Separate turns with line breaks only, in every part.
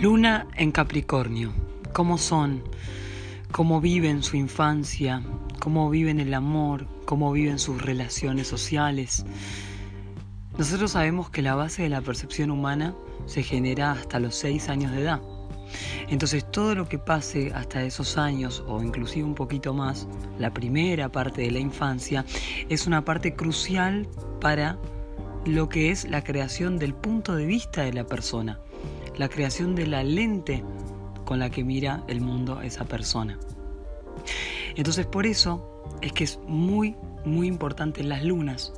Luna en Capricornio. ¿Cómo son? ¿Cómo viven su infancia? ¿Cómo viven el amor? ¿Cómo viven sus relaciones sociales? Nosotros sabemos que la base de la percepción humana se genera hasta los 6 años de edad. Entonces todo lo que pase hasta esos años o inclusive un poquito más, la primera parte de la infancia, es una parte crucial para lo que es la creación del punto de vista de la persona la creación de la lente con la que mira el mundo esa persona. Entonces por eso es que es muy, muy importante las lunas,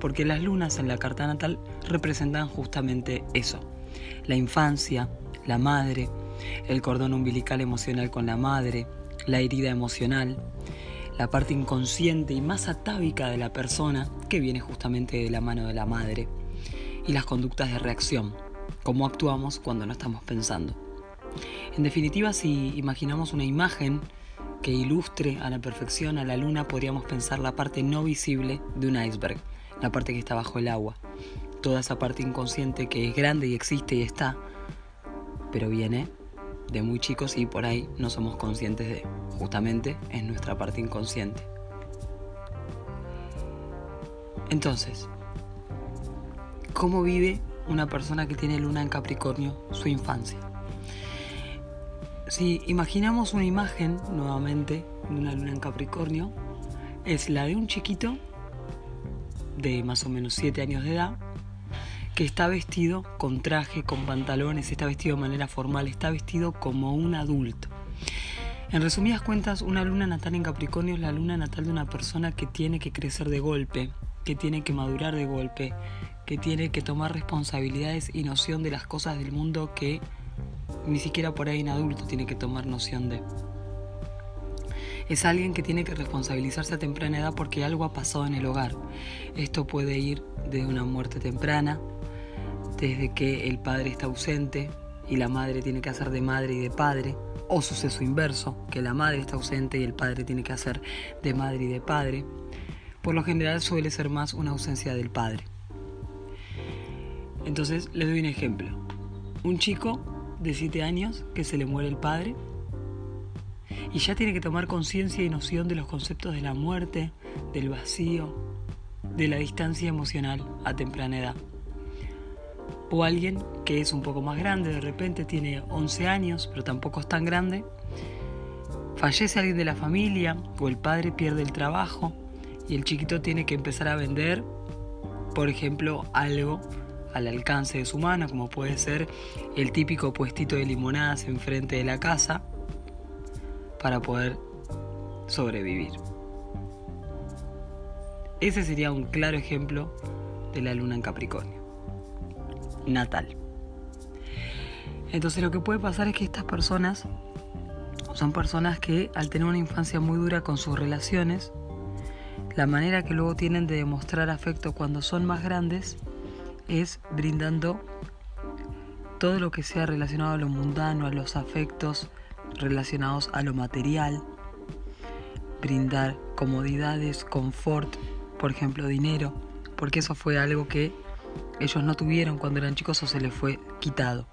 porque las lunas en la carta natal representan justamente eso, la infancia, la madre, el cordón umbilical emocional con la madre, la herida emocional, la parte inconsciente y más atávica de la persona que viene justamente de la mano de la madre, y las conductas de reacción cómo actuamos cuando no estamos pensando. En definitiva, si imaginamos una imagen que ilustre a la perfección a la luna, podríamos pensar la parte no visible de un iceberg, la parte que está bajo el agua. Toda esa parte inconsciente que es grande y existe y está, pero viene de muy chicos y por ahí no somos conscientes de. Justamente es nuestra parte inconsciente. Entonces, ¿cómo vive una persona que tiene luna en Capricornio su infancia. Si imaginamos una imagen nuevamente de una luna en Capricornio, es la de un chiquito de más o menos 7 años de edad que está vestido con traje, con pantalones, está vestido de manera formal, está vestido como un adulto. En resumidas cuentas, una luna natal en Capricornio es la luna natal de una persona que tiene que crecer de golpe, que tiene que madurar de golpe, que tiene que tomar responsabilidades y noción de las cosas del mundo que ni siquiera por ahí en adulto tiene que tomar noción de. Es alguien que tiene que responsabilizarse a temprana edad porque algo ha pasado en el hogar. Esto puede ir desde una muerte temprana, desde que el padre está ausente y la madre tiene que hacer de madre y de padre, o suceso inverso, que la madre está ausente y el padre tiene que hacer de madre y de padre. Por lo general suele ser más una ausencia del padre. Entonces les doy un ejemplo. Un chico de 7 años que se le muere el padre y ya tiene que tomar conciencia y noción de los conceptos de la muerte, del vacío, de la distancia emocional a temprana edad. O alguien que es un poco más grande, de repente tiene 11 años, pero tampoco es tan grande, fallece alguien de la familia o el padre pierde el trabajo y el chiquito tiene que empezar a vender, por ejemplo, algo al alcance de su mano, como puede ser el típico puestito de limonadas enfrente de la casa, para poder sobrevivir. Ese sería un claro ejemplo de la luna en Capricornio. Natal. Entonces lo que puede pasar es que estas personas son personas que al tener una infancia muy dura con sus relaciones, la manera que luego tienen de demostrar afecto cuando son más grandes es brindando todo lo que sea relacionado a lo mundano, a los afectos relacionados a lo material, brindar comodidades, confort, por ejemplo dinero, porque eso fue algo que ellos no tuvieron cuando eran chicos o se les fue quitado.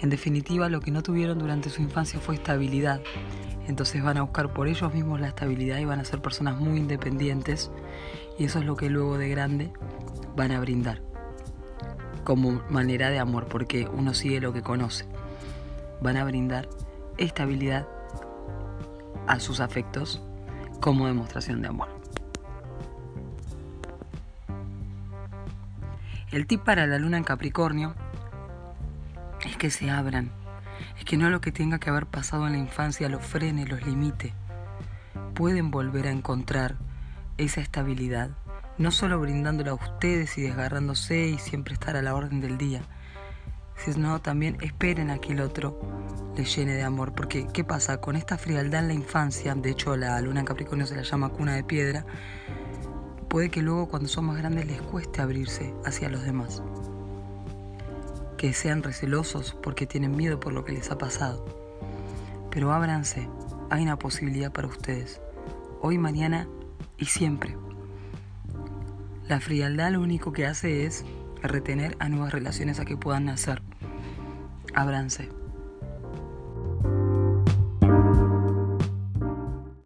En definitiva, lo que no tuvieron durante su infancia fue estabilidad. Entonces van a buscar por ellos mismos la estabilidad y van a ser personas muy independientes y eso es lo que luego de grande van a brindar como manera de amor, porque uno sigue lo que conoce. Van a brindar estabilidad a sus afectos como demostración de amor. El tip para la luna en Capricornio es que se abran, es que no lo que tenga que haber pasado en la infancia los frene, los limite. Pueden volver a encontrar esa estabilidad no solo brindándola a ustedes y desgarrándose y siempre estar a la orden del día, sino también esperen a que el otro les llene de amor. Porque, ¿qué pasa? Con esta frialdad en la infancia, de hecho la luna en Capricornio se la llama cuna de piedra, puede que luego cuando son más grandes les cueste abrirse hacia los demás. Que sean recelosos porque tienen miedo por lo que les ha pasado. Pero ábranse, hay una posibilidad para ustedes. Hoy, mañana y siempre. La frialdad lo único que hace es retener a nuevas relaciones a que puedan nacer. ábranse.